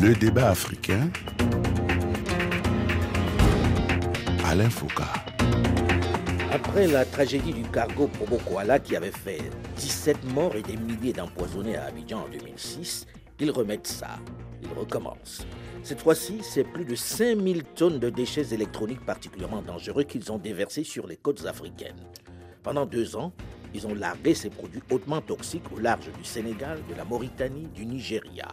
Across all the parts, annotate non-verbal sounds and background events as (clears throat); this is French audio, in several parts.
Le débat africain. Alain Foucault. Après la tragédie du cargo Probo Koala qui avait fait 17 morts et des milliers d'empoisonnés à Abidjan en 2006, ils remettent ça. Ils recommencent. Cette fois-ci, c'est plus de 5000 tonnes de déchets électroniques particulièrement dangereux qu'ils ont déversés sur les côtes africaines. Pendant deux ans, ils ont largué ces produits hautement toxiques au large du Sénégal, de la Mauritanie, du Nigeria.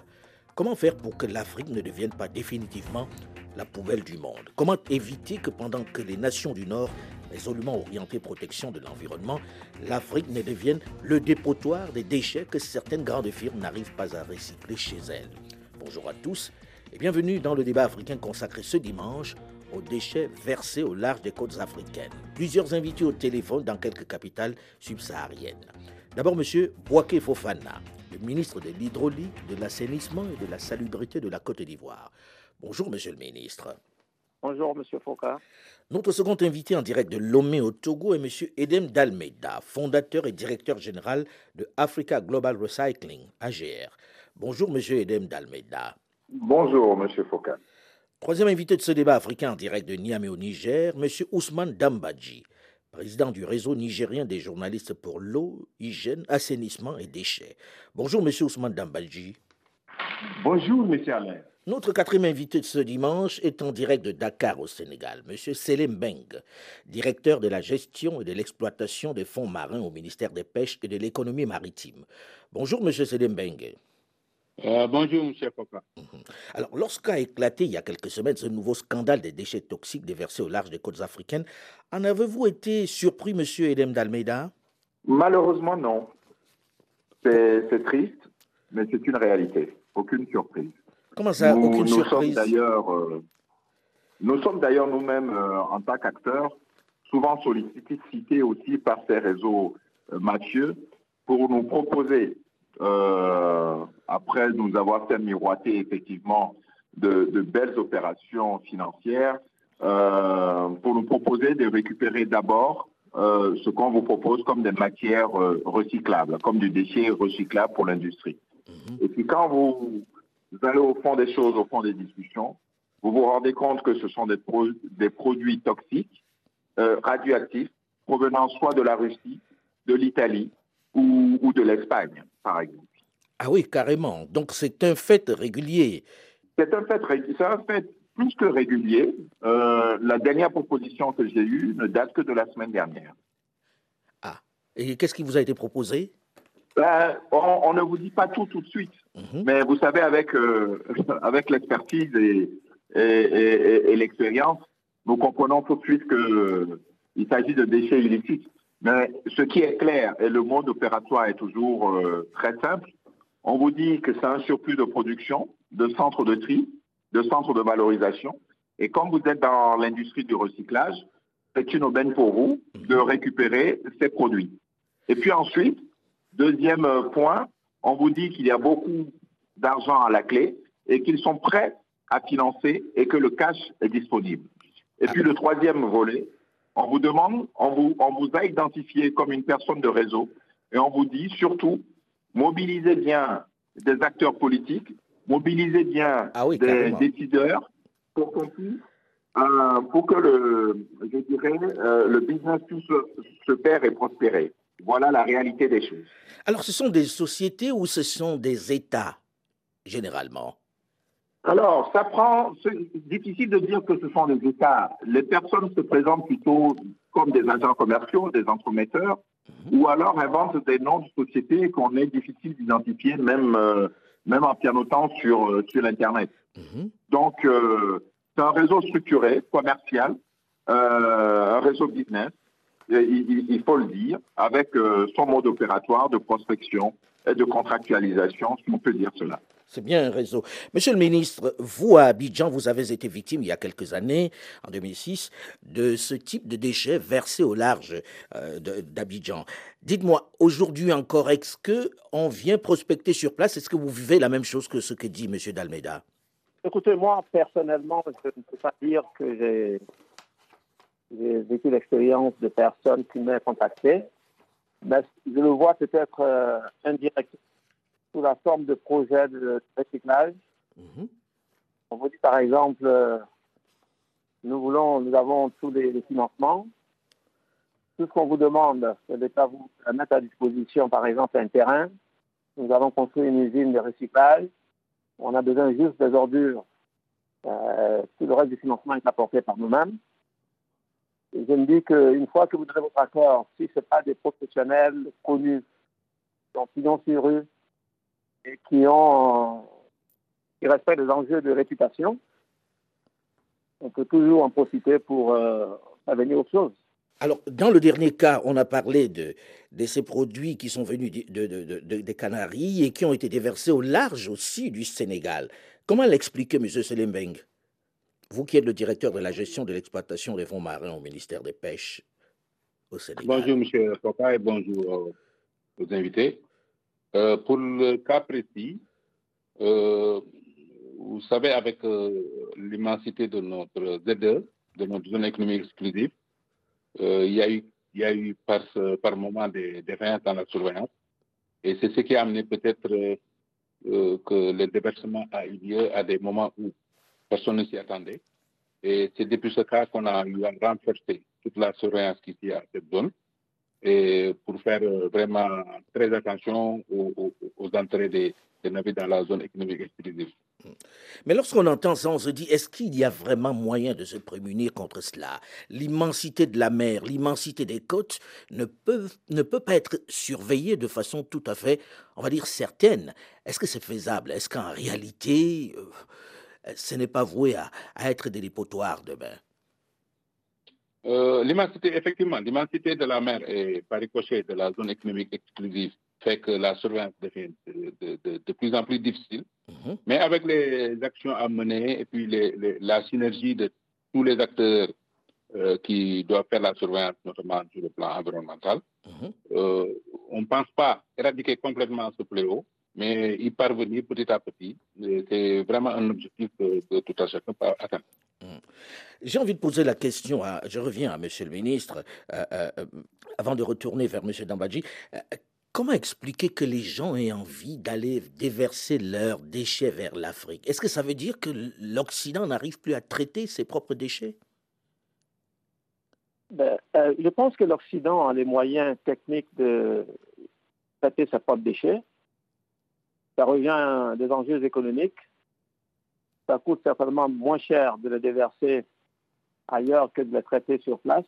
Comment faire pour que l'Afrique ne devienne pas définitivement la poubelle du monde? Comment éviter que pendant que les nations du Nord, résolument orientées protection de l'environnement, l'Afrique ne devienne le dépotoir des déchets que certaines grandes firmes n'arrivent pas à recycler chez elles? Bonjour à tous et bienvenue dans le débat africain consacré ce dimanche aux déchets versés au large des côtes africaines. Plusieurs invités au téléphone dans quelques capitales subsahariennes. D'abord, M. Boaké Fofana, le ministre de l'Hydraulique, de l'Assainissement et de la Salubrité de la Côte d'Ivoire. Bonjour, Monsieur le ministre. Bonjour, Monsieur Foucault. Notre second invité en direct de Lomé au Togo est M. Edem Dalmeida, fondateur et directeur général de Africa Global Recycling, AGR. Bonjour, M. Edem Dalmeida. Bonjour, M. Foucault. Troisième invité de ce débat africain en direct de Niamey au Niger, M. Ousmane Dambadji, président du réseau nigérien des journalistes pour l'eau, hygiène, assainissement et déchets. Bonjour, M. Ousmane Dambadji. Bonjour, M. Alain. Notre quatrième invité de ce dimanche est en direct de Dakar au Sénégal, M. Selim Beng, directeur de la gestion et de l'exploitation des fonds marins au ministère des Pêches et de l'économie maritime. Bonjour, M. Selim Beng. Euh, bonjour, M. Foucault. Alors, lorsqu'a éclaté il y a quelques semaines ce nouveau scandale des déchets toxiques déversés au large des côtes africaines, en avez-vous été surpris, M. Edem d'Almeida? Malheureusement, non. C'est triste, mais c'est une réalité. Aucune surprise. Comment ça, nous, aucune nous surprise? sommes d'ailleurs, euh, Nous sommes d'ailleurs nous-mêmes, euh, en tant qu'acteurs, souvent sollicités aussi par ces réseaux euh, mafieux pour nous proposer, après nous avoir fait miroiter effectivement de, de belles opérations financières, pour nous proposer de récupérer d'abord euh, ce qu'on vous propose comme des matières euh, recyclables, comme du déchet recyclable pour l'industrie. Mhm. Et puis quand vous, vous allez au fond des choses, au fond des discussions, vous vous rendez compte que ce sont des, pro des produits toxiques, euh, radioactifs, provenant soit de la Russie, de l'Italie ou, ou de l'Espagne, par exemple. Ah oui, carrément. Donc c'est un fait régulier. C'est un fait, c'est un fait plus que régulier. Euh, la dernière proposition que j'ai eue ne date que de la semaine dernière. Ah. Et qu'est-ce qui vous a été proposé? Ben, on, on ne vous dit pas tout tout de suite. Mhm. Mais vous savez, avec, euh, (laughs) avec l'expertise et, et, et- et l'expérience, nous comprenons tout de suite qu'il s'agit de déchets illicites. Mais ce qui est clair, et le mode opératoire est toujours euh, très simple, on vous dit que c'est un surplus de production, de centres de tri, de centres de valorisation. Et comme vous êtes dans l'industrie du recyclage, c'est une aubaine pour vous de récupérer ces produits. Et puis ensuite, deuxième euh, point, on vous dit qu'il y a beaucoup d'argent à la clé et qu'ils sont prêts à financer et que le cash est disponible. Et puis le troisième volet, on vous demande, on vous, on vous a identifié comme une personne de réseau et on vous dit surtout, mobilisez bien des acteurs politiques, mobilisez bien Ah oui, des décideurs pour qu'on puisse, euh, pour que le, je dirais, euh, le business puisse se, se faire et prospérer. Voilà la réalité des choses. Alors ce sont des sociétés ou ce sont des États, généralement? Alors, ça prend. C'est difficile de dire que ce sont des États. Les personnes se présentent plutôt comme des agents commerciaux, des entremetteurs, ou alors inventent des noms de sociétés qu'on est difficile d'identifier, même, euh, même en pianotant sur, euh, sur Internet. Mhm. Donc, euh, c'est un réseau structuré, commercial, euh, un réseau business, il- il faut le dire, avec euh, son mode opératoire de prospection et de contractualisation, si on peut dire cela. C'est bien un réseau. Monsieur le ministre, vous, à Abidjan, vous avez été victime il y a quelques années, en 2006, de ce type de déchets versés au large euh, d'Abidjan. Dites-moi, aujourd'hui encore, est-ce que on vient prospecter sur place? Est-ce que vous vivez la même chose que ce que dit Monsieur Dalmeda Écoutez, moi, personnellement, je ne peux pas dire que j'ai vécu l'expérience de personnes qui m'ont contacté, mais je le vois peut-être euh, indirect sous la forme de projets de recyclage Mhm. On vous dit par exemple, euh, nous voulons, nous avons tous les, les financements. Tout ce qu'on vous demande, c'est d'État vous mettre à disposition, par exemple, un terrain. Nous allons construire une usine de recyclage. On a besoin juste des ordures. Euh, tout le reste du financement est apporté par nous-mêmes. Je me dis qu'une fois que vous donnez votre accord, si ce n'est pas des professionnels connus, pignon sur rue et qui ont qui respectent les enjeux de réputation, on peut toujours en profiter pour euh, venir autre chose. Alors, dans le dernier cas, on a parlé de, de ces produits qui sont venus de, de, des Canaries et qui ont été déversés au large aussi du Sénégal. Comment l'expliquer, M. Selembeng Vous qui êtes le directeur de la gestion de l'exploitation des fonds marins au ministère des Pêches au Sénégal. Bonjour, M. Papa, et bonjour aux invités. Euh, pour le cas précis, euh, vous savez, avec euh, l'immensité de notre ZE, de notre zone économique exclusive, il, y a eu, par, moment des défaillances dans la surveillance. Et c'est ce qui a amené peut-être que le déversement a eu lieu à des moments où personne ne s'y attendait. Et c'est depuis ce cas qu'on a eu à renforcer toute la surveillance qui y a à cette zone et pour faire vraiment très attention aux entrées des, des navires dans la zone économique exclusive. Mais lorsqu'on entend ça, on se dit, est-ce qu'il y a vraiment moyen de se prémunir contre cela? L'immensité de la mer, l'immensité des côtes ne peut, ne peut pas être surveillée de façon tout à fait, on va dire, certaine. Est-ce que c'est faisable? Est-ce qu'en réalité, euh, ce n'est pas voué à, à, être des dépotoirs demain? Euh, L'immensité, effectivement, l'immensité de la mer et par ricochet de la zone économique exclusive fait que la surveillance devient de, de, de, de plus en plus difficile. Mmh. Mais avec les actions à mener et puis les, les, la synergie de tous les acteurs euh, qui doivent faire la surveillance, notamment sur le plan environnemental, mmh. euh, on ne pense pas éradiquer complètement ce fléau, mais y parvenir petit à petit. C'est vraiment un objectif que, que tout à chacun peut atteindre. J'ai envie de poser la question, à, je reviens à Monsieur le ministre, euh, euh, avant de retourner vers Monsieur Dambadji. Euh, Comment expliquer que les gens aient envie d'aller déverser leurs déchets vers l'Afrique? Est-ce que ça veut dire que l'Occident n'arrive plus à traiter ses propres déchets? Ben, euh, Je pense que l'Occident a les moyens techniques de traiter ses propres déchets. Ça revient à des enjeux économiques. Ça coûte certainement moins cher de les déverser ailleurs que de les traiter sur place.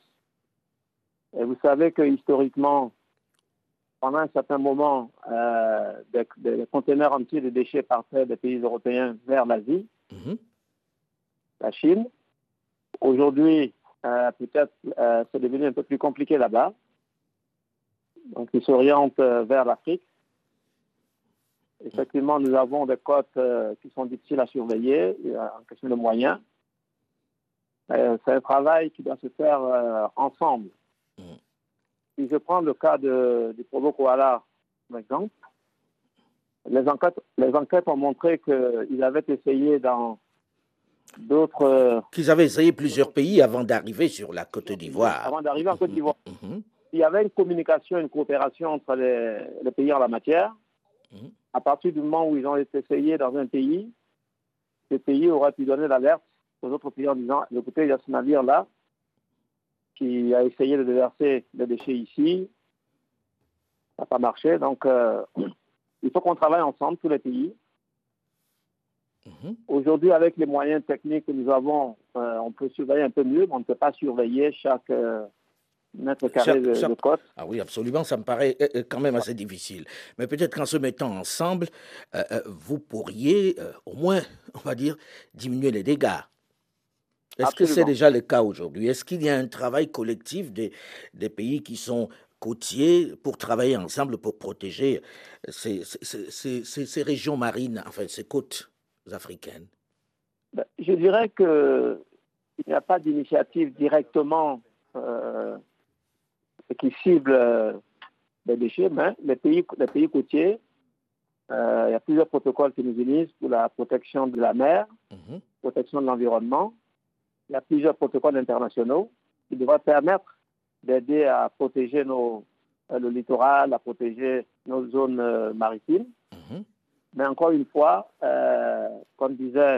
Et vous savez que historiquement, pendant un certain moment, euh, des, des, conteneurs entiers de déchets partaient des pays européens vers l'Asie, mmh. la Chine. Aujourd'hui, euh, peut-être euh, c'est devenu un peu plus compliqué là-bas. Donc, ils s'orientent vers l'Afrique. Effectivement, nous avons des côtes qui sont difficiles à surveiller, en question de moyens. c'est un travail qui doit se faire ensemble. Mmh si je prends le cas de, du Provo Koala, par exemple, les enquêtes, les enquêtes ont montré qu'ils avaient essayé dans d'autres. Qu'ils avaient essayé plusieurs pays avant d'arriver sur la Côte d'Ivoire. Avant d'arriver en Côte d'Ivoire. Mm -hmm. Il y avait une communication, une coopération entre les, les pays en la matière. -hmm. À partir du moment où ils ont essayé dans un pays, ce pays aurait pu donner l'alerte aux autres pays en disant écoutez, il y a ce navire-là, qui a essayé de déverser des déchets ici. Ça n'a pas marché. Donc, euh, (clears throat) il faut qu'on travaille ensemble, tous les pays. -hmm. Aujourd'hui, avec les moyens techniques que nous avons, euh, on peut surveiller un peu mieux, mais on ne peut pas surveiller chaque euh, de, de, côte. Ah oui, absolument, ça me paraît euh, quand même assez difficile. Mais peut-être qu'en se mettant ensemble, euh, vous pourriez au moins, on va dire, diminuer les dégâts. Est-ce que c'est déjà le cas aujourd'hui? Est-ce qu'il y a un travail collectif des, des, pays qui sont côtiers pour travailler ensemble pour protéger ces, ces, ces, ces régions marines, enfin ces côtes africaines? Ben, Je dirais qu'il n'y a pas d'initiative directement euh, qui cible euh, les déchets, mais les pays, les pays côtiers, euh, il y a plusieurs protocoles qui nous unissent pour la protection de la mer, -hmm. protection de l'environnement il y a plusieurs protocoles internationaux qui devraient permettre d'aider à protéger nos, euh, le littoral, à protéger nos zones euh, maritimes. -hmm. Mais encore une fois, comme disait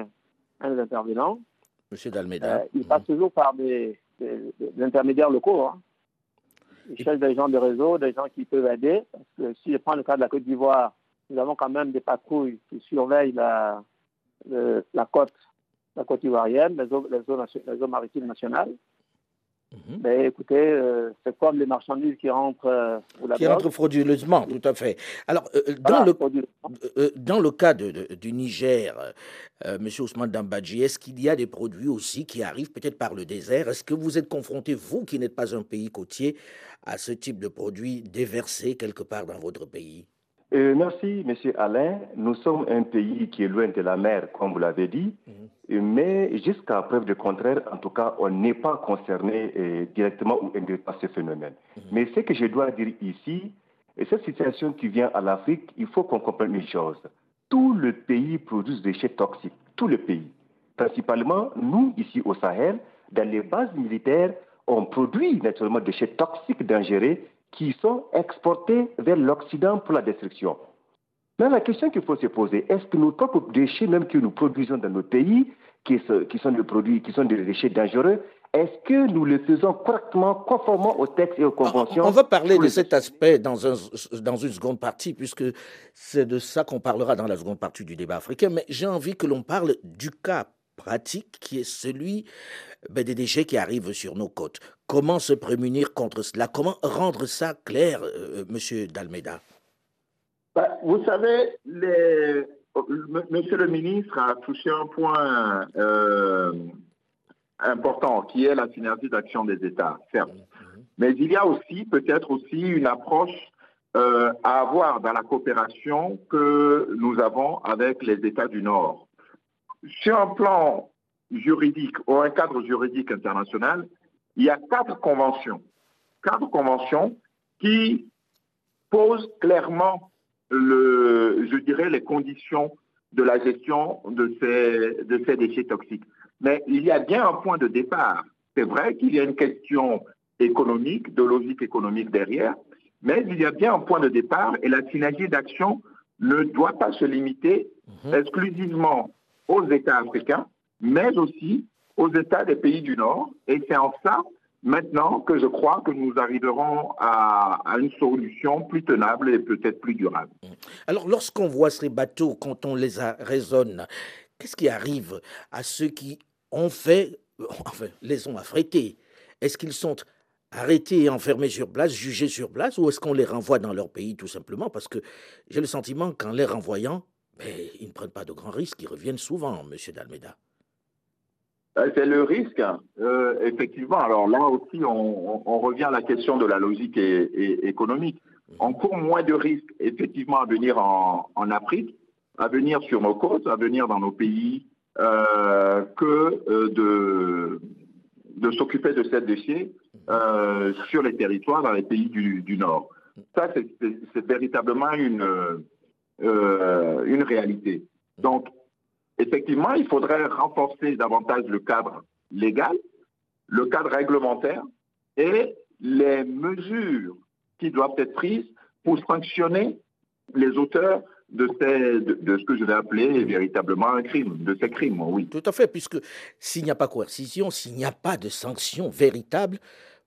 un des intervenants, Monsieur Dalmeda. il passe toujours par des, des- des intermédiaires locaux. Hein. Il cherche des gens de réseau, des gens qui peuvent aider. Parce que si je prends le cas de la Côte d'Ivoire, nous avons quand même des patrouilles qui surveillent la, la côte, la côte ivoirienne, les eaux, les eaux, les eaux maritimes nationales. Mhm. Mais écoutez, euh, c'est comme les marchandises qui rentrent euh, la Qui rentre frauduleusement, tout à fait. Alors, euh, dans, le, frauduleusement. dans le cas de- de- du Niger, Monsieur Ousmane Dambadji, est-ce qu'il y a des produits aussi qui arrivent peut-être par le désert? Est-ce que vous êtes confronté, vous qui n'êtes pas un pays côtier, à ce type de produits déversés quelque part dans votre pays? Euh, merci, Monsieur Alain. Nous sommes un pays qui est loin de la mer, comme vous l'avez dit, Euh, mais jusqu'à preuve du contraire, en tout cas, on n'est pas concerné euh, directement ou indirectement par ce phénomène. Mais ce que je dois dire ici, et cette situation qui vient à l'Afrique, il faut qu'on comprenne une chose. Tout le pays produit des déchets toxiques, tout le pays. Principalement, nous, ici au Sahel, dans les bases militaires, on produit naturellement des déchets toxiques dangereux qui sont exportés vers l'Occident pour la destruction. Mais la question qu'il faut se poser, est-ce que nos propres déchets, même que nous produisons dans nos pays, qui, sont des produits, qui sont des déchets dangereux, est-ce que nous le faisons correctement, conformément aux textes et aux conventions On va parler de cet aspect dans, un, dans une seconde partie, puisque c'est de ça qu'on parlera dans la seconde partie du débat africain. Mais j'ai envie que l'on parle du cas pratique qui est celui ben, des déchets qui arrivent sur nos côtes. Comment se prémunir contre cela? Comment rendre ça clair, euh, Monsieur Dalmeda Ben, vous savez, les- M- Monsieur le ministre a touché un point euh, important qui est la synergie d'action des États, certes. Mais il y a aussi peut-être aussi une approche euh, à avoir dans la coopération que nous avons avec les États du Nord. Sur un plan juridique ou un cadre juridique international, il y a quatre conventions. Quatre conventions qui posent clairement le, je dirais, les conditions de la gestion de ces, de ces déchets toxiques. Mais il y a bien un point de départ. C'est vrai qu'il y a une question économique, de logique économique derrière, mais il y a bien un point de départ et la synergie d'action ne doit pas se limiter exclusivement aux États africains, mais aussi aux États des pays du Nord. Et c'est en ça, maintenant, que je crois que nous arriverons à, une solution plus tenable et peut-être plus durable. Alors, lorsqu'on voit ces bateaux, quand on les raisonne, qu'est-ce qui arrive à ceux qui ont fait, enfin, les ont affrétés? Est-ce qu'ils sont arrêtés et enfermés sur place, jugés sur place, ou est-ce qu'on les renvoie dans leur pays tout simplement? Parce que j'ai le sentiment qu'en les renvoyant, ben, ils ne prennent pas de grands risques, ils reviennent souvent, Monsieur Dalmeda. Euh, C'est le risque, euh, effectivement. Alors là aussi, on, revient à la question de la logique et- et économique. On court moins de risques, effectivement, à venir en, en Afrique, à venir sur nos côtes, à venir dans nos pays, euh, que euh, de, de s'occuper de ces déchets euh, sur les territoires, dans les pays du, du Nord. Ça, c'est- c'est c'est véritablement une, euh, une réalité. Donc, effectivement, il faudrait renforcer davantage le cadre légal, le cadre réglementaire et les mesures qui doivent être prises pour sanctionner les auteurs de, de ce que je vais appeler véritablement un crime, de ces crimes, oui. Tout à fait, puisque s'il n'y a pas coercition, s'il n'y a pas de sanction véritable,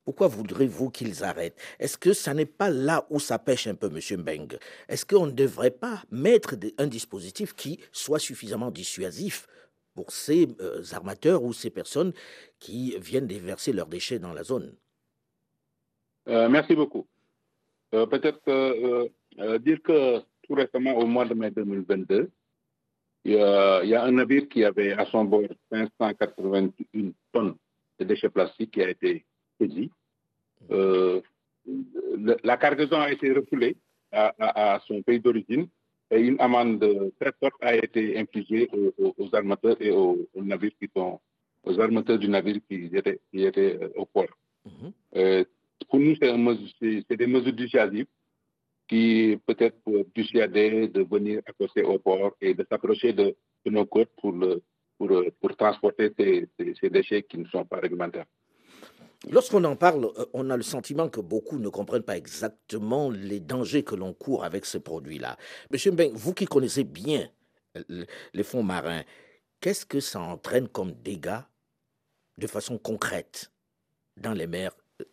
pourquoi voudrez-vous qu'ils arrêtent? Est-ce que ça n'est pas là où ça pêche un peu, M. Mbeng? Est-ce qu'on ne devrait pas mettre un dispositif qui soit suffisamment dissuasif pour ces euh, armateurs ou ces personnes qui viennent déverser leurs déchets dans la zone? Euh, merci beaucoup. Euh, Peut-être dire que tout récemment, au mois de mai 2022, il y, a, y a un navire qui avait à son bord 581 tonnes de déchets plastiques qui a été Euh, la cargaison a été refoulée à, à- à son pays d'origine et une amende très forte a été infligée aux, armateurs et aux, aux navires qui sont aux armateurs du navire qui étaient, qui étaient euh, au port. Mhm. Euh, pour nous, c'est des mesures dissuasives qui peut-être pour dissuader de venir accoster au port et de s'approcher de, de nos côtes pour, le, pour, pour transporter ces, ces- ces déchets qui ne sont pas réglementaires. Lorsqu'on en parle, euh, on a le sentiment que beaucoup ne comprennent pas exactement les dangers que l'on court avec ces produits-là. Monsieur Mbeng, vous qui connaissez bien euh, les fonds marins, qu'est-ce que ça entraîne comme dégâts de façon concrète dans les mers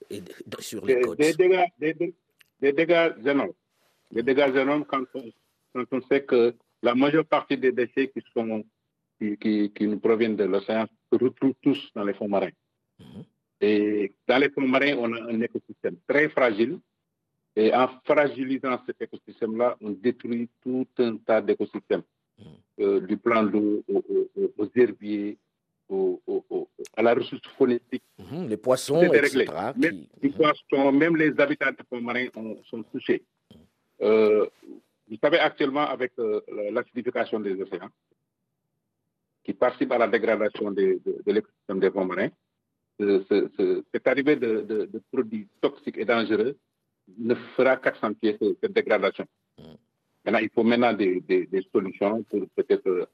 et sur les côtes? Des dégâts, des, des dégâts énormes. Des dégâts énormes quand on, quand on sait que la majeure partie des déchets qui, sont, qui, qui, nous proviennent de l'océan se retrouvent tous dans les fonds marins. Mhm. Et dans les fonds marins, on a un écosystème très fragile. Et en fragilisant cet écosystème-là, on détruit tout un tas d'écosystèmes, mhm. euh, du plan d'eau aux, herbiers, à la ressource phonétique. Mhm, les poissons, etc. Même, les poissons, même les habitants des fonds marins sont touchés. Euh, vous savez, actuellement, avec euh, l'acidification des océans, qui participe à la dégradation de, l'écosystème des fonds marins, cette arrivée de, produits toxiques et dangereux ne fera qu'accentuer cette dégradation. Mm. Maintenant, il faut maintenant des, des solutions pour peut-être euh,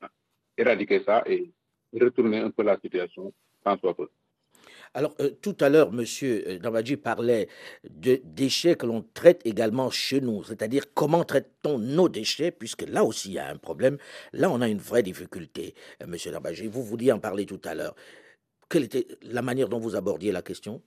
éradiquer ça et retourner un peu la situation sans soit peu. Alors, euh, tout à l'heure, M. Nabadji parlait de déchets que l'on traite également chez nous, c'est-à-dire comment traite-t-on nos déchets, puisque là aussi il y a un problème. Là, on a une vraie difficulté, euh, M. Nabadji. Vous vouliez en parler tout à l'heure. Quelle était la manière dont vous abordiez la question?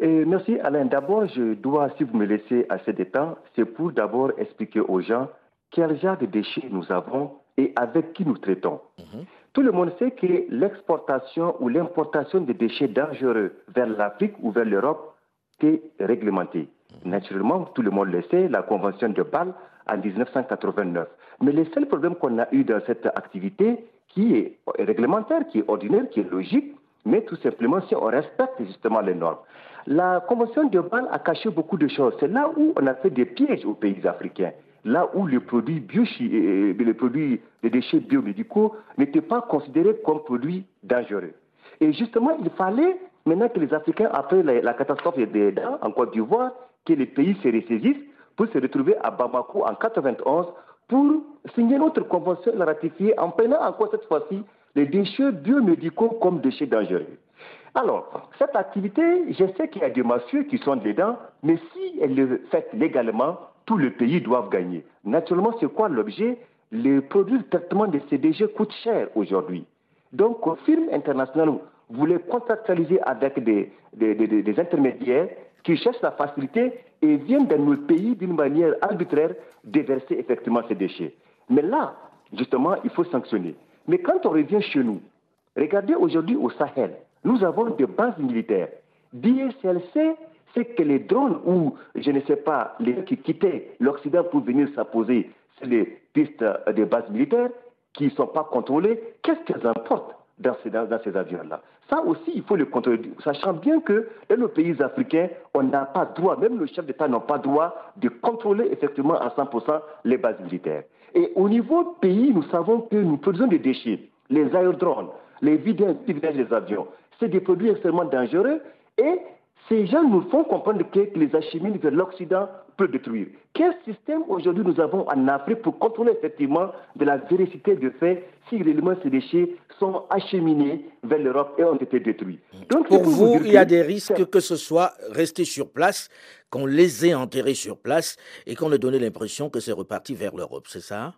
Merci Alain. D'abord, je dois, si vous me laissez assez de temps, c'est pour d'abord expliquer aux gens quel genre de déchets nous avons et avec qui nous traitons. Mhm. Tout le monde sait que l'exportation ou l'importation de déchets dangereux vers l'Afrique ou vers l'Europe est réglementée. Naturellement, tout le monde le sait, la Convention de Bâle en 1989. Mais le seul problème qu'on a eu dans cette activité, qui est réglementaire, qui est ordinaire, qui est logique, mais tout simplement si on respecte justement les normes. La Convention de Bâle a caché beaucoup de choses. C'est là où on a fait des pièges aux pays africains là où les produits, bio, les produits de déchets biomédicaux n'étaient pas considérés comme produits dangereux. Et justement, il fallait, maintenant que les Africains, après la, catastrophe des en Côte d'Ivoire, que les pays se ressaisissent pour se retrouver à Bamako en 91 pour signer notre convention et la ratifier en prenant encore cette fois-ci les déchets biomédicaux comme déchets dangereux. Alors, cette activité, je sais qu'il y a des mafieux qui sont dedans, mais si elle est faite légalement, tous les pays doivent gagner. Naturellement, c'est quoi l'objet? Les produits de traitement de ces déchets coûtent cher aujourd'hui. Donc, les firmes internationales voulaient contractualiser avec des, des, intermédiaires qui cherchent la facilité et viennent dans nos pays d'une manière arbitraire déverser effectivement ces déchets. Mais là, justement, il faut sanctionner. Mais quand on revient chez nous, regardez aujourd'hui au Sahel, nous avons des bases militaires. DSLC c'est que les drones ou, je ne sais pas, les qui quittaient l'Occident pour venir s'apposer sur les pistes des bases militaires, qui ne sont pas contrôlées, qu'est-ce qu'elles emportent? Dans ces, avions-là Ça aussi, il faut le contrôler, sachant bien que dans nos pays africains, on n'a pas droit, même les chefs d'État n'ont pas droit de contrôler effectivement à 100% les bases militaires. Et au niveau pays, nous savons que nous produisons des déchets, les aérodrones, les vidages des avions. C'est des produits extrêmement dangereux et ces gens nous font comprendre que les acheminent vers l'Occident peut détruire. Quel système aujourd'hui nous avons en Afrique pour contrôler effectivement de la véracité de fait si réellement ces déchets sont acheminés vers l'Europe et ont été détruits? Donc, Pour vous, il y a des risques que ce soit resté sur place, qu'on les ait enterrés sur place et qu'on ait donné l'impression que c'est reparti vers l'Europe, c'est ça?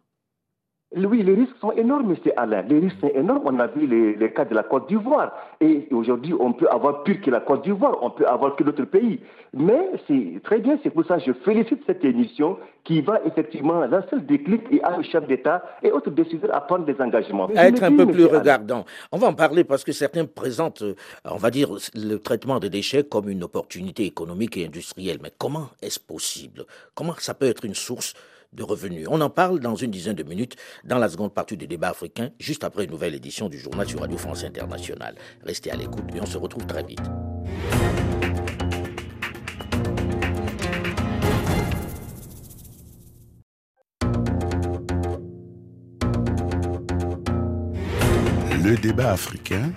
Oui, les risques sont énormes, M. Alain. Les risques sont énormes. On a vu les, cas de la Côte d'Ivoire. Et aujourd'hui, on peut avoir pire que la Côte d'Ivoire, on peut avoir que d'autres pays. Mais c'est très bien, c'est pour ça que je félicite cette émission qui va effectivement lancer le déclic et à le chef d'État et autres décideurs à prendre des engagements. À être un peu plus regardant. On va en parler parce que certains présentent, euh, on va dire, le traitement des déchets comme une opportunité économique et industrielle. Mais comment est-ce possible? Comment ça peut être une source de revenus. On en parle dans une dizaine de minutes dans la seconde partie du débat africain, juste après une nouvelle édition du journal sur Radio France Internationale. Restez à l'écoute et on se retrouve très vite. Le débat africain.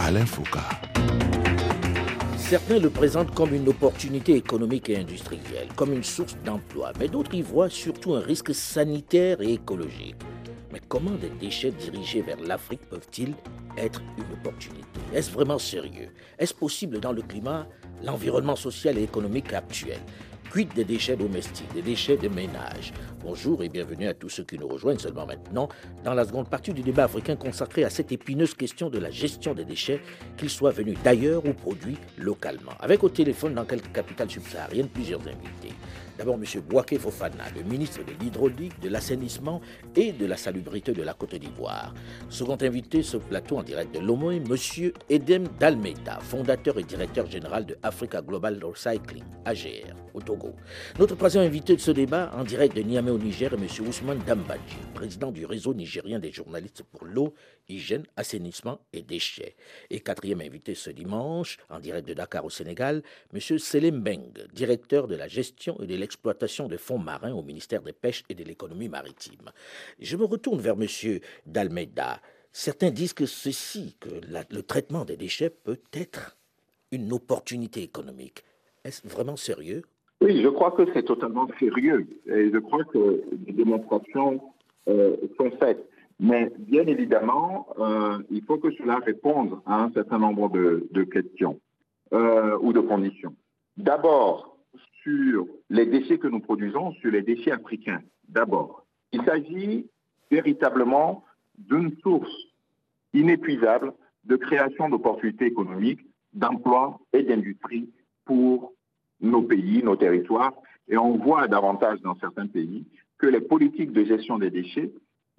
Alain Foucault. Certains le présentent comme une opportunité économique et industrielle, comme une source d'emploi, mais d'autres y voient surtout un risque sanitaire et écologique. Mais comment des déchets dirigés vers l'Afrique peuvent-ils être une opportunité? Est-ce vraiment sérieux? Est-ce possible dans le climat, l'environnement social et économique actuel? Quid des déchets domestiques, des déchets de ménage Bonjour et bienvenue à tous ceux qui nous rejoignent seulement maintenant dans la seconde partie du débat africain consacré à cette épineuse question de la gestion des déchets, qu'ils soient venus d'ailleurs ou produits localement. Avec au téléphone dans quelques capitales subsahariennes plusieurs invités. D'abord, M. Boaké Fofana, le ministre de l'Hydraulique, de l'Assainissement et de la Salubrité de la Côte d'Ivoire. Second invité ce plateau en direct de Lomoé, M. Edem Dalmeida, fondateur et directeur général de Africa Global Recycling, AGR, au Togo. Notre troisième invité de ce débat en direct de Niamey au Niger est M. Ousmane Dambadji, président du réseau nigérien des journalistes pour l'eau, hygiène, assainissement et déchets. Et quatrième invité ce dimanche, en direct de Dakar au Sénégal, M. Selim Beng, directeur de la gestion et de l'exploitation des fonds marins au ministère des Pêches et de l'économie maritime. Je me retourne vers M. Dalmeida. Certains disent que ceci, que le traitement des déchets peut être une opportunité économique. Est-ce vraiment sérieux? Oui, je crois que c'est totalement sérieux. Et je crois que des démonstrations euh, sont faites. Mais bien évidemment, euh, il faut que cela réponde à un certain nombre de, questions euh, ou de conditions. D'abord, sur les déchets que nous produisons, sur les déchets africains. D'abord, il s'agit véritablement d'une source inépuisable de création d'opportunités économiques, d'emplois et d'industrie pour nos pays, nos territoires. Et on voit davantage dans certains pays que les politiques de gestion des déchets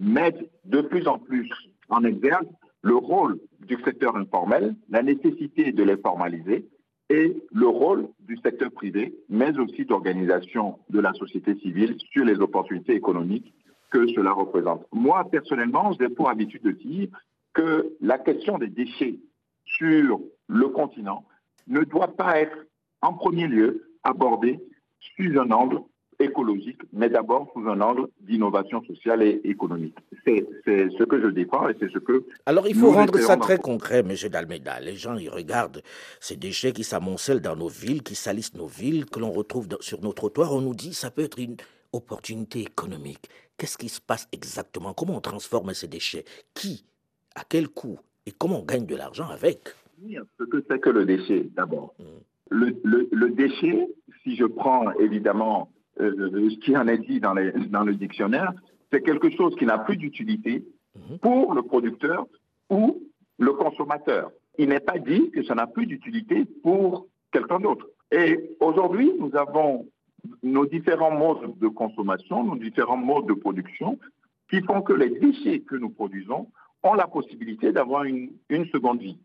mettent de plus en plus en exergue le rôle du secteur informel, la nécessité de les formaliser et le rôle du secteur privé, mais aussi d'organisation de la société civile sur les opportunités économiques que cela représente. Moi, personnellement, j'ai pour habitude de dire que la question des déchets sur le continent ne doit pas être en premier lieu abordée sous un angle écologique, mais d'abord sous un angle d'innovation sociale et économique. C'est ce que je défends et c'est ce que... Alors il faut rendre ça très concret, M. Dalmeda. Les gens, ils regardent ces déchets qui s'amoncellent dans nos villes, qui salissent nos villes, que l'on retrouve sur nos trottoirs. On nous dit ça peut être une opportunité économique. Qu'est-ce qui se passe exactement? Comment on transforme ces déchets? Qui? À quel coût? Et comment on gagne de l'argent avec? Ce que c'est que le déchet, d'abord. Mmh. le déchet, si je prends évidemment ce qui en est dit dans, dans le dictionnaire, c'est quelque chose qui n'a plus d'utilité mhm. pour le producteur ou le consommateur. Il n'est pas dit que ça n'a plus d'utilité pour quelqu'un d'autre. Et aujourd'hui, nous avons nos différents modes de consommation, nos différents modes de production qui font que les déchets que nous produisons ont la possibilité d'avoir une, une seconde vie.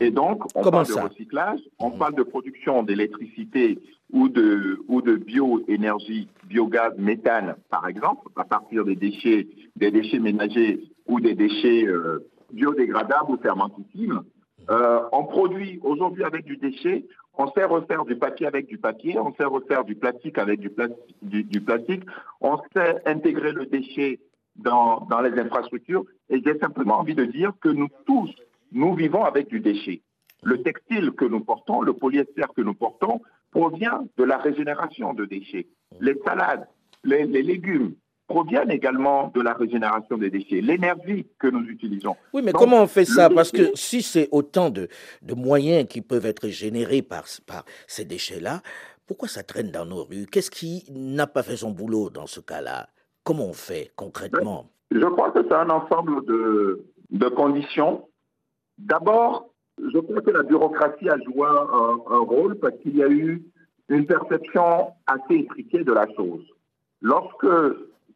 Et donc, on parle de recyclage, on mmh. parle de production d'électricité ou de, ou de bioénergie, biogaz, méthane, par exemple, à partir des déchets, des déchets ménagers ou des déchets euh, biodégradables ou fermentissibles. Euh, on produit aujourd'hui avec du déchet, on sait refaire du papier avec du papier, on sait refaire du plastique avec du, du, plastique, on sait intégrer le déchet dans, dans les infrastructures. Et j'ai simplement envie de dire que nous tous, nous vivons avec du déchet. Le textile que nous portons, le polyester que nous portons, provient de la régénération de déchets. Les salades, les, légumes proviennent également de la régénération des déchets, l'énergie que nous utilisons. Oui, mais comment on fait ça? Parce que si c'est autant de, moyens qui peuvent être générés par, par ces déchets-là, pourquoi ça traîne dans nos rues? Qu'est-ce qui n'a pas fait son boulot dans ce cas-là? Comment on fait concrètement? Je crois que c'est un ensemble de, de conditions D'abord, je crois que la bureaucratie a joué un, rôle parce qu'il y a eu une perception assez étriquée de la chose. Lorsque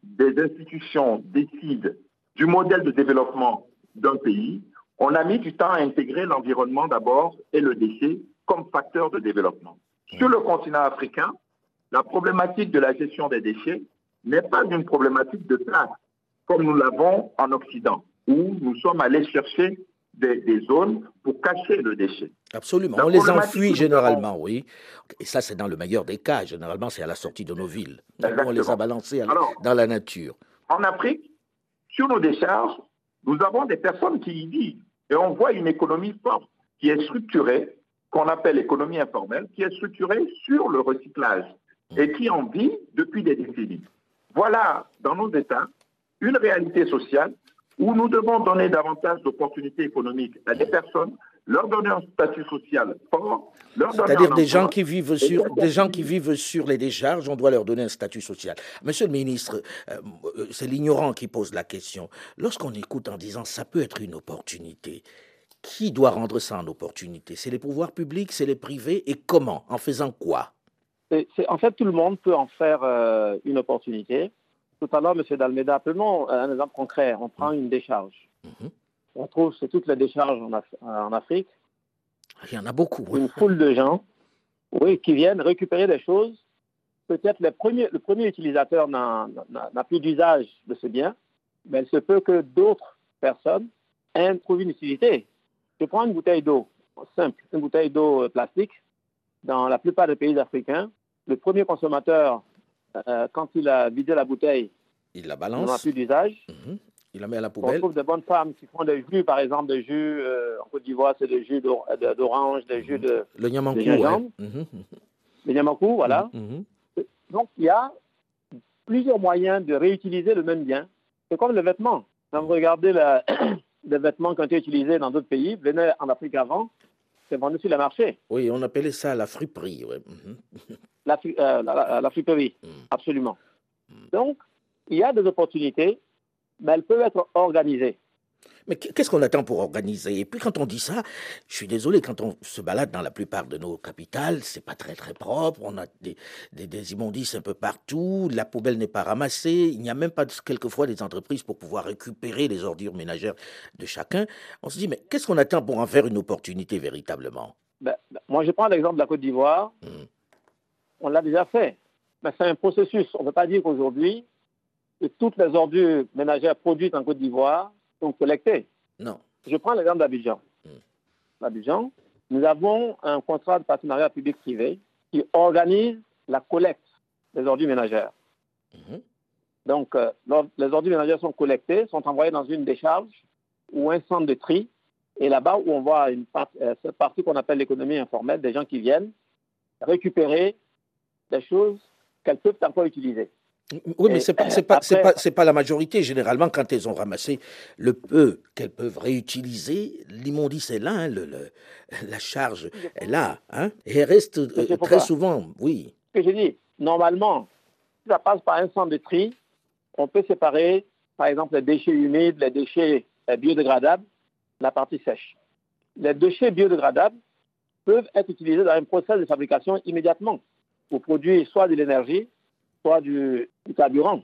des institutions décident du modèle de développement d'un pays, on a mis du temps à intégrer l'environnement d'abord et le déchet comme facteur de développement. Sur le continent africain, la problématique de la gestion des déchets n'est pas une problématique de place, comme nous l'avons en Occident, où nous sommes allés chercher des, zones pour cacher le déchet. Absolument. on les enfuit généralement, oui. Et ça, c'est dans le meilleur des cas. Généralement, c'est à la sortie de nos villes. on les a balancés dans la nature. En Afrique, sur nos décharges, nous avons des personnes qui y vivent. Et on voit une économie forte qui est structurée, qu'on appelle économie informelle, qui est structurée sur le recyclage et qui en vit depuis des décennies. Voilà, dans nos États, une réalité sociale où nous devons donner davantage d'opportunités économiques à des personnes leur donner un statut social fort. C'est-à-dire des gens qui vivent sur des gens qui vivent sur les décharges, on doit leur donner un statut social. Monsieur le ministre, euh, euh, c'est l'ignorant qui pose la question. Lorsqu'on écoute en disant ça peut être une opportunité, qui doit rendre ça en opportunité? C'est les pouvoirs publics, c'est les privés, et comment? En faisant quoi? En fait, tout le monde peut en faire euh, une opportunité. Tout à l'heure, M. Dalmeda, appelons un exemple concret. On prend une décharge. Mhm on trouve c'est toutes les décharges en, Afrique. Il y en a beaucoup. Une foule de gens, oui, qui viennent récupérer des choses. Peut-être le premier, le premier utilisateur n'a plus d'usage de ce bien, mais il se peut que d'autres personnes aient trouvé une utilité. Je prends une bouteille d'eau simple, une bouteille d'eau euh, plastique. Dans la plupart des pays africains, le premier consommateur, euh, quand il a vidé la bouteille, il la balance. n'a plus d'usage. Mhm. Il la met à la poubelle. On trouve de bonnes femmes qui font des jus, par exemple, des jus, euh, en Côte d'Ivoire, c'est des jus d'orange, des jus de. Le ouais. Mhm. Le Niamankou, voilà. Mhm, mhm. Donc, il y a plusieurs moyens de réutiliser le même bien. C'est comme le vêtement. Quand vous regardez (coughs) les vêtements qui ont été utilisés dans d'autres pays, venaient en Afrique avant, c'est vendu sur le marché. Oui, on appelait ça la friperie. Ouais. La, euh, la, la, friperie, absolument. Donc, il y a des opportunités mais elles peuvent être organisées. Mais qu'est-ce qu'on attend pour organiser? Et puis quand on dit ça, je suis désolé, quand on se balade dans la plupart de nos capitales, c'est pas très très propre, on a des, des, immondices un peu partout, la poubelle n'est pas ramassée, il n'y a même pas quelquefois des entreprises pour pouvoir récupérer les ordures ménagères de chacun. On se dit, mais qu'est-ce qu'on attend pour en faire une opportunité véritablement? Ben, ben, Moi je prends l'exemple de la Côte d'Ivoire, mmh. on l'a déjà fait, mais c'est un processus. On ne peut pas dire qu'aujourd'hui, toutes les ordures ménagères produites en Côte d'Ivoire sont collectées. Non. Je prends l'exemple d'Abidjan. Hmm. nous avons un contrat de partenariat public-privé qui organise la collecte des ordures ménagères. Hmm. Donc, euh, les ordures ménagères sont collectées, sont envoyées dans une décharge ou un centre de tri. Et là-bas, où on voit une euh, cette partie qu'on appelle l'économie informelle, des gens qui viennent récupérer des choses qu'elles peuvent encore utiliser. Oui, mais ce n'est pas, pas, pas, pas, la majorité. Généralement, quand elles ont ramassé le peu qu'elles peuvent réutiliser, l'immondice est là, hein, le, (laughs) la charge est là. Hein, et elle reste euh, très souvent, oui. Ce que j'ai dit, normalement, si ça passe par un centre de tri, on peut séparer, par exemple, les déchets humides, les déchets euh, biodégradables, la partie sèche. Les déchets biodégradables peuvent être utilisés dans un process de fabrication immédiatement pour produire soit de l'énergie, du, carburant.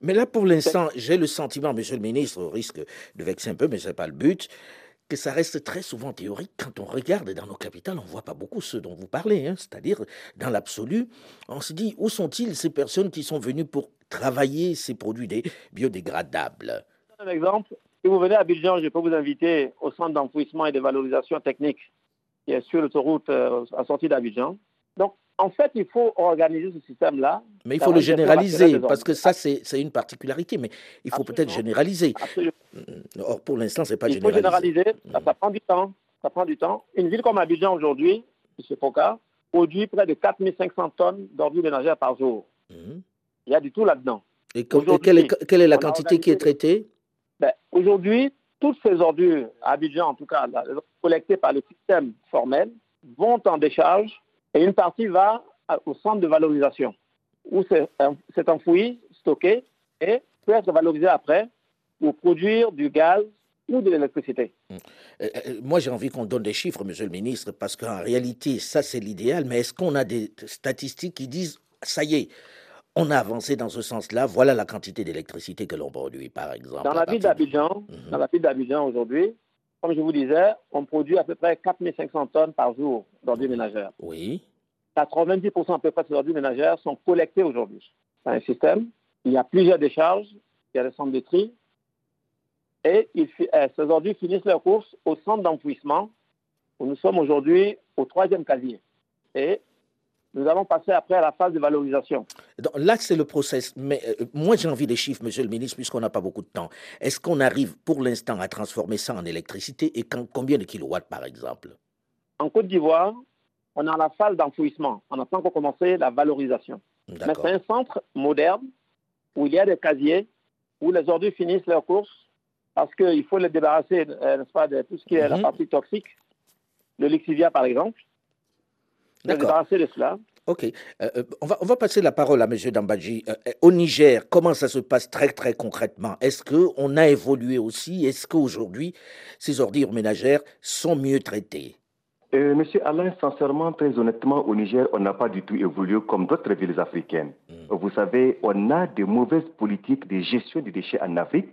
Mais là, pour l'instant, j'ai le sentiment, monsieur le ministre, au risque de vexer un peu, mais ce n'est pas le but, que ça reste très souvent théorique. Quand on regarde dans nos capitales, on ne voit pas beaucoup ce dont vous parlez. Hein. C'est-à-dire, dans l'absolu, on se dit, où sont-ils ces personnes qui sont venues pour travailler ces produits biodégradables? Un exemple, si vous venez à Abidjan, je peux vous inviter au centre d'enfouissement et de valorisation technique qui est sur l'autoroute euh, à sortie d'Abidjan. Donc, en fait, il faut organiser ce système-là. Mais il faut le généraliser, parce que ça, c'est une particularité, mais il faut peut-être généraliser. Absolument. Mm, or, pour l'instant, ce n'est pas généralisé. Il faut généraliser, ça, prend du temps. Ça prend du temps. Une ville comme Abidjan aujourd'hui, M. Foka, produit près de 4500 tonnes d'ordures ménagères par jour. Mm. Il y a du tout là-dedans. Et, quelle, est, la quantité qui est traitée? Ben, Aujourd'hui, toutes ces ordures, à Abidjan en tout cas, collectées par le système formel, vont en décharge et une partie va au centre de valorisation, où c'est enfoui, stocké et peut être valorisé après pour produire du gaz ou de l'électricité. Euh, euh, moi, j'ai envie qu'on donne des chiffres, monsieur le ministre, parce qu'en réalité, ça, c'est l'idéal, mais est-ce qu'on a des statistiques qui disent, ça y est, on a avancé dans ce sens-là, voilà la quantité d'électricité que l'on produit, par exemple Dans la ville d'Abidjan, mhm. dans la ville d'Abidjan aujourd'hui, comme je vous disais, on produit à peu près 4500 tonnes par jour d'ordures ménagères. Oui. 90% à peu près de ces ordures ménagères sont collectées aujourd'hui. C'est un système. Il y a plusieurs décharges, il y a des centres de tri. Et euh, ces ordures finissent leur course au centre d'enfouissement, où nous sommes aujourd'hui au troisième casier. Et nous allons passer après à la phase de valorisation. là, c'est le process. Mais euh, moi, j'ai envie des chiffres, monsieur le ministre, puisqu'on n'a pas beaucoup de temps. Est-ce qu'on arrive pour l'instant à transformer ça en électricité et combien de kilowatts, par exemple? En Côte d'Ivoire, on à la phase d'enfouissement. On pas encore commencé la valorisation. Mais c'est un centre moderne où il y a des casiers où les ordures finissent leur course parce qu'il faut les débarrasser, n'est-ce pas, de tout ce qui est la Mhm. partie toxique, le lexivia par exemple. D'accord. débarrasser de cela. Ok. Euh, euh, on, va, on va passer la parole à M. Dambadji. Euh, au Niger, comment ça se passe très très concrètement? Est-ce qu'on a évolué aussi? Est-ce qu'aujourd'hui, ces ordures ménagères sont mieux traitées? Euh, Monsieur Alain, sincèrement, très honnêtement, au Niger, on n'a pas du tout évolué comme d'autres villes africaines. Vous savez, on a de mauvaises politiques de gestion des déchets en Afrique.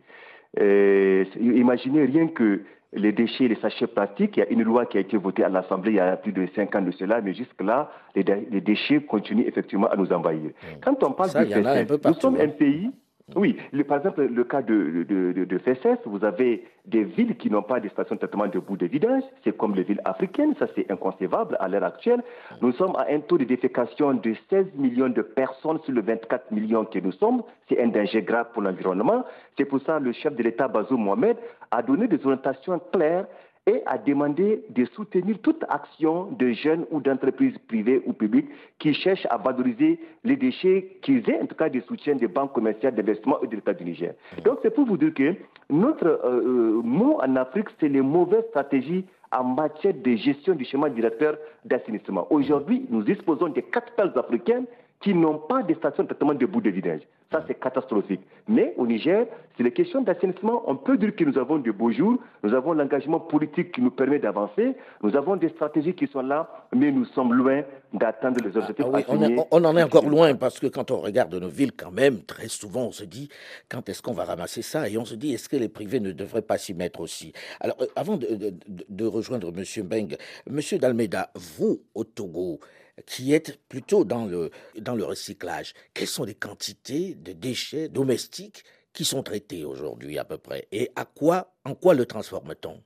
Imaginez rien que les déchets, les sachets plastiques, il y a une loi qui a été votée à l'Assemblée il y a plus de cinq ans de cela, mais jusque-là, les, dé- les déchets continuent effectivement à nous envahir. Quand on parle Ça, FSS, peu nous partout, sommes hein. un pays oui, le- par exemple, le cas de, de, de, de vous avez des villes qui n'ont pas de stations de traitement de bout de vidange. C'est comme les villes africaines, ça c'est inconcevable à l'heure actuelle. Nous sommes à un taux de défécation de 16 millions de personnes sur les 24 millions que nous sommes. C'est un danger grave pour l'environnement. C'est pour ça que le chef de l'État, Bazoum Mohamed, a donné des orientations claires et a demandé de soutenir toute action de jeunes ou d'entreprises privées ou publiques qui cherchent à valoriser les déchets, qu'ils aient en tout cas des soutiens des banques commerciales d'investissement et de l'État du Niger. Donc c'est pour vous dire que notre euh, euh, mot en Afrique, c'est les mauvaises stratégies en matière de gestion du schéma directeur d'assainissement. Aujourd'hui, nous disposons des capitales africaines qui n'ont pas de stations de traitement de bout de vidange. Ça, c'est catastrophique. Mais au Niger, c'est les questions d'assainissement. On peut dire que nous avons de beaux jours, nous avons l'engagement politique qui nous permet d'avancer, nous avons des stratégies qui sont là, mais nous sommes loin d'atteindre les objectifs Ah oui, on, assignés. est- on en est encore loin parce que quand on regarde nos villes, quand même, très souvent, on se dit quand est-ce qu'on va ramasser ça? Et on se dit est-ce que les privés ne devraient pas s'y mettre aussi? Alors, euh, avant de, de- de- de rejoindre M. Beng, M. Dalmeda, vous, au Togo, qui êtes plutôt dans le, dans le recyclage, quelles sont les quantités de déchets domestiques qui sont traités aujourd'hui à peu près? Et à quoi, en quoi le transforme-t-on?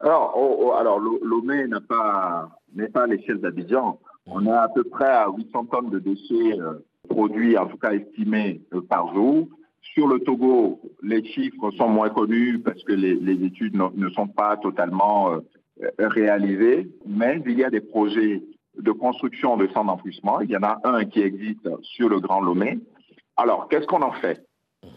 Alors, oh, oh, alors Lo- Lomé n'a pas, n'est pas à l'échelle d'Abidjan. On est à peu près à 800 tonnes de déchets euh, produits, en tout cas estimés euh, par jour. Sur le Togo, les chiffres sont moins connus parce que les, les études ne sont pas totalement euh, réalisées, mais il y a des projets de construction de centres d'enfouissement. Il y en a un qui existe sur le Grand Lomé. Alors, qu'est-ce qu'on en fait?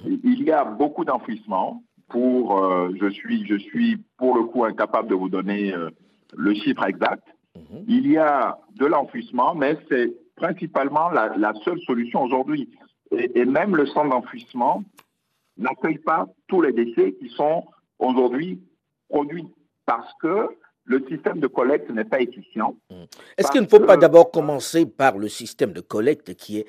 Il y a beaucoup d'enfouissements pour, euh, je suis, je suis pour le coup incapable de vous donner euh, le chiffre exact. Mhm. Il y a de l'enfouissement, mais c'est principalement la, la seule solution aujourd'hui. Et, et même le centre d'enfouissement n'accueille pas tous les déchets qui sont aujourd'hui produits parce que le système de collecte n'est pas efficient. Est-ce Parce qu'il ne faut pas d'abord commencer par le système de collecte qui est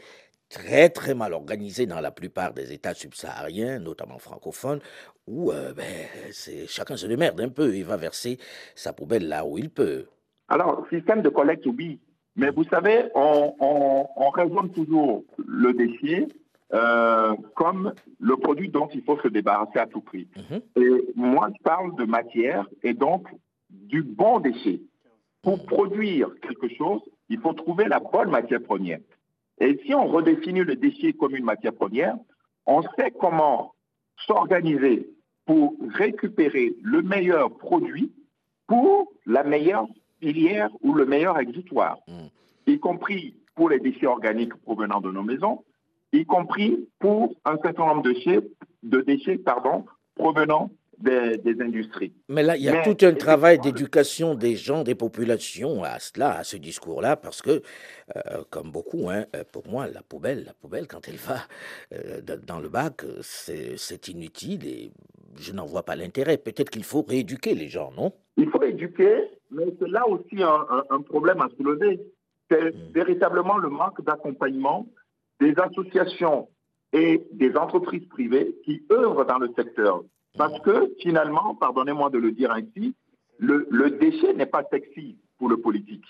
très très mal organisé dans la plupart des États subsahariens, notamment francophones, où euh, ben, chacun se démerde un peu, il va verser sa poubelle là où il peut. Alors, système de collecte, oui. Mais vous savez, on, on, on raisonne toujours le déchet euh, comme le produit dont il faut se débarrasser à tout prix. Mhm. Et moi, je parle de matière et donc du bon déchet. Pour produire quelque chose, il faut trouver la bonne matière première. Et si on redéfinit le déchet comme une matière première, on sait comment s'organiser pour récupérer le meilleur produit pour la meilleure filière ou le meilleur exutoire, Mm. y compris pour les déchets organiques provenant de nos maisons, y compris pour un certain nombre de déchets, de déchets pardon, provenant des, des industries. Mais là, il y a Mais, tout un travail d'éducation des gens, des populations à cela, à ce discours-là, parce que, euh, comme beaucoup, hein, euh, pour moi, la poubelle, la poubelle, quand elle va euh, dans- le bac, c'est inutile et je n'en vois pas l'intérêt. Peut-être qu'il faut rééduquer les gens, non? Il faut éduquer, mais c'est là aussi un, un- un problème à soulever. C'est Mm. véritablement le manque d'accompagnement des associations et des entreprises privées qui œuvrent dans le secteur. Parce que finalement, pardonnez-moi de le dire ainsi, le, le déchet n'est pas sexy pour le politique.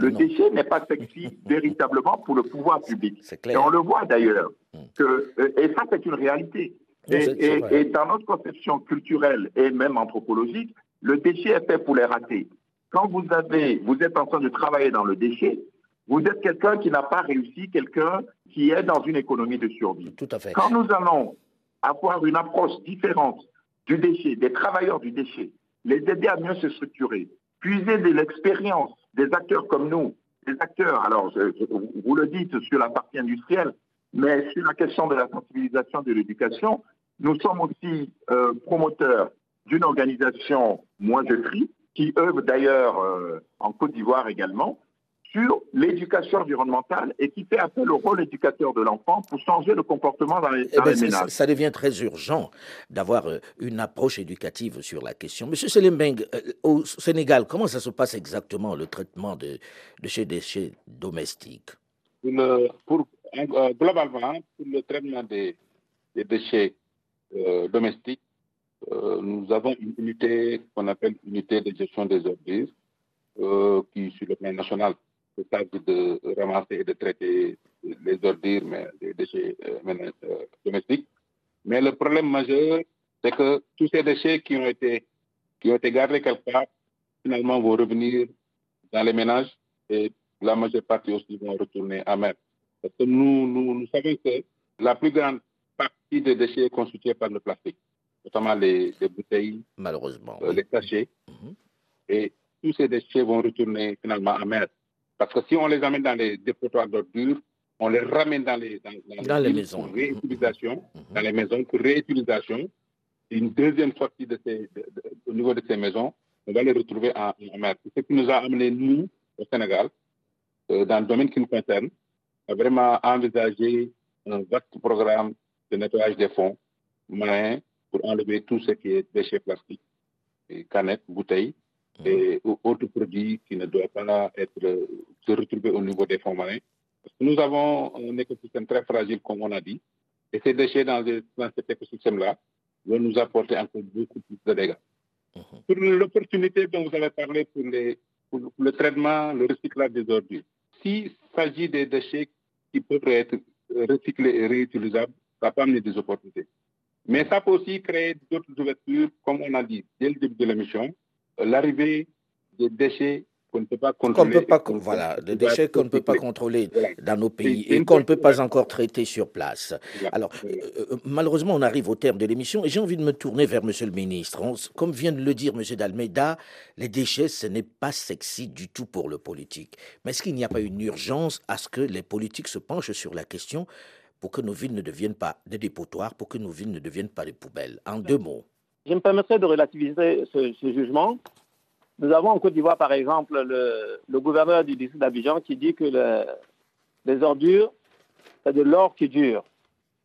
Le Non, déchet n'est pas sexy (laughs) véritablement pour le pouvoir public. c'est Et on le voit d'ailleurs. Mm. que- euh, Et ça, c'est une réalité. Et, et dans notre conception culturelle et même anthropologique, le déchet est fait pour les ratés. Quand vous, avez, vous êtes en train de travailler dans le déchet, vous êtes quelqu'un qui n'a pas réussi, quelqu'un qui est dans une économie de survie. Tout à fait. Quand nous allons avoir une approche différente du déchet, des travailleurs du déchet, les aider à mieux se structurer, puiser de l'expérience des acteurs comme nous, des acteurs, alors je- je- vous le dites sur la partie industrielle, mais sur la question de la sensibilisation de l'éducation, nous sommes aussi euh, promoteurs d'une organisation Moi je trie, qui œuvre d'ailleurs euh, en Côte d'Ivoire également, sur l'éducation environnementale et qui fait appel au rôle éducateur de l'enfant pour changer le comportement dans les, eh ben, ménages. Ça, devient très urgent d'avoir euh, une approche éducative sur la question. Monsieur Selembeng, euh, au Sénégal, comment ça se passe exactement le traitement de, de ces déchets domestiques? Pour, Globalement, pour le traitement des, déchets domestiques, euh, nous avons une unité qu'on appelle unité de gestion des ordures, euh, qui, sur le plan national, se charge de ramasser et de traiter les ordures, mais les déchets euh, domestiques. Mais le problème majeur, c'est que tous ces déchets qui ont été, qui ont été gardés quelque part, finalement, vont revenir dans les ménages et la majeure partie aussi vont retourner à mer. Parce que nous, nous, nous savons que la plus grande partie des déchets est constituée par le plastique notamment les, bouteilles, malheureusement, euh, les sachets. Mhm. Et tous ces déchets vont retourner finalement à mer. Parce que si on les amène dans les dépotoirs d'ordures, on les ramène dans les, dans, les, maisons. Pour réutilisation, mhm. dans les maisons pour réutilisation. Une deuxième sortie de ces, au niveau de ces maisons, on va les retrouver en, mer. C'est ce qui nous a amené, nous, au Sénégal, euh, dans le domaine qui nous concerne, à vraiment envisager un vaste programme de nettoyage des fonds marins pour enlever tout ce qui est déchets plastiques, et canettes, bouteilles mhm. et autres produits qui ne doivent pas être se retrouver au niveau des fonds marins. Parce que nous avons un écosystème très fragile, comme on a dit, et ces déchets dans, cet écosystème-là vont nous apporter encore beaucoup plus de dégâts. Mhm. Pour l'opportunité dont vous avez parlé pour, les, pour le traitement, le recyclage des ordures, s'il s'agit des déchets qui peuvent être recyclés et réutilisables, ça peut amener des opportunités. Mais ça peut aussi créer d'autres ouvertures, comme on a dit dès le début de l'émission, euh, l'arrivée des déchets qu'on ne peut pas contrôler. Peut pas, voilà, des déchets qu'on ne peut pas contrôler dans nos pays et qu'on ne peut pas encore traiter sur place. Alors, euh, euh, malheureusement, on arrive au terme de l'émission et j'ai envie de me tourner vers Monsieur le ministre. comme vient de le dire Monsieur Dalmeida, les déchets, ce n'est pas sexy du tout pour le politique. Mais est-ce qu'il n'y a pas une urgence à ce que les politiques se penchent sur la question pour que nos villes ne deviennent pas des dépotoirs, pour que nos villes ne deviennent pas des poubelles. En deux mots. Je me permettrai de relativiser ce, jugement. Nous avons en Côte d'Ivoire, par exemple, le, gouverneur du district d'Abidjan qui dit que les ordures, c'est de l'or qui dure.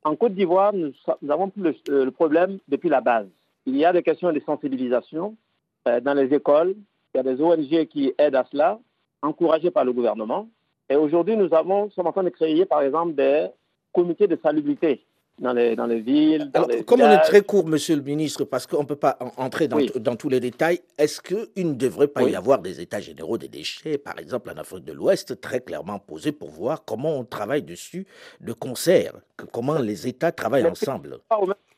En Côte d'Ivoire, nous, avons plus le, problème depuis la base. Il y a des questions de sensibilisation euh, dans les écoles. Il y a des ONG qui aident à cela, encouragées par le gouvernement. Et aujourd'hui, nous avons, sommes en train de créer, par exemple, des comité de salubrité dans les, dans les villes. Dans comme on est très court, monsieur le ministre, parce qu'on ne peut pas entrer dans, dans, tous les détails, est-ce qu'il ne devrait pas y avoir des états généraux des déchets, par exemple en Afrique de l'Ouest, très clairement posés pour voir comment on travaille dessus de concert, comment les États travaillent ensemble?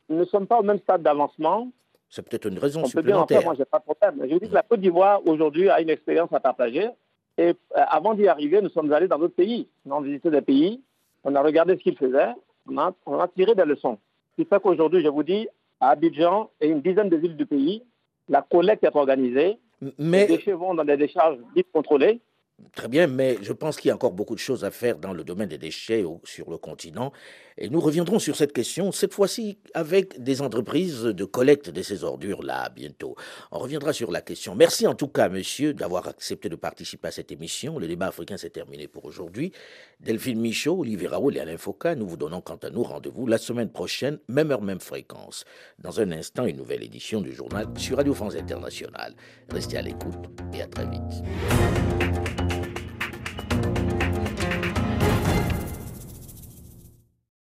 Nous ne sommes pas au même stade d'avancement. C'est peut-être une raison supplémentaire. Peut bien moi, j'ai pas de problème. Je vous dis que la Côte d'Ivoire, aujourd'hui, a une expérience à partager. Et euh, avant d'y arriver, nous sommes allés dans d'autres pays. Nous avons visité des pays on a regardé ce qu'il faisait, on a, tiré des leçons. Ce qui fait qu'aujourd'hui, je vous dis, à Abidjan et une dizaine de villes du pays, la collecte est organisée. Mais... Les déchets vont dans des décharges dites contrôlées. Très bien, mais je pense qu'il y a encore beaucoup de choses à faire dans le domaine des déchets sur le continent. Et nous reviendrons sur cette question, cette fois-ci avec des entreprises de collecte de ces ordures-là, bientôt. On reviendra sur la question. Merci en tout cas, monsieur, d'avoir accepté de participer à cette émission. Le débat africain s'est terminé pour aujourd'hui. Delphine Michaud, Olivier Raoul et Alain Foucault, nous vous donnons quant à nous rendez-vous la semaine prochaine, même heure, même fréquence. Dans un instant, une nouvelle édition du journal sur Radio France Internationale. Restez à l'écoute et à très vite.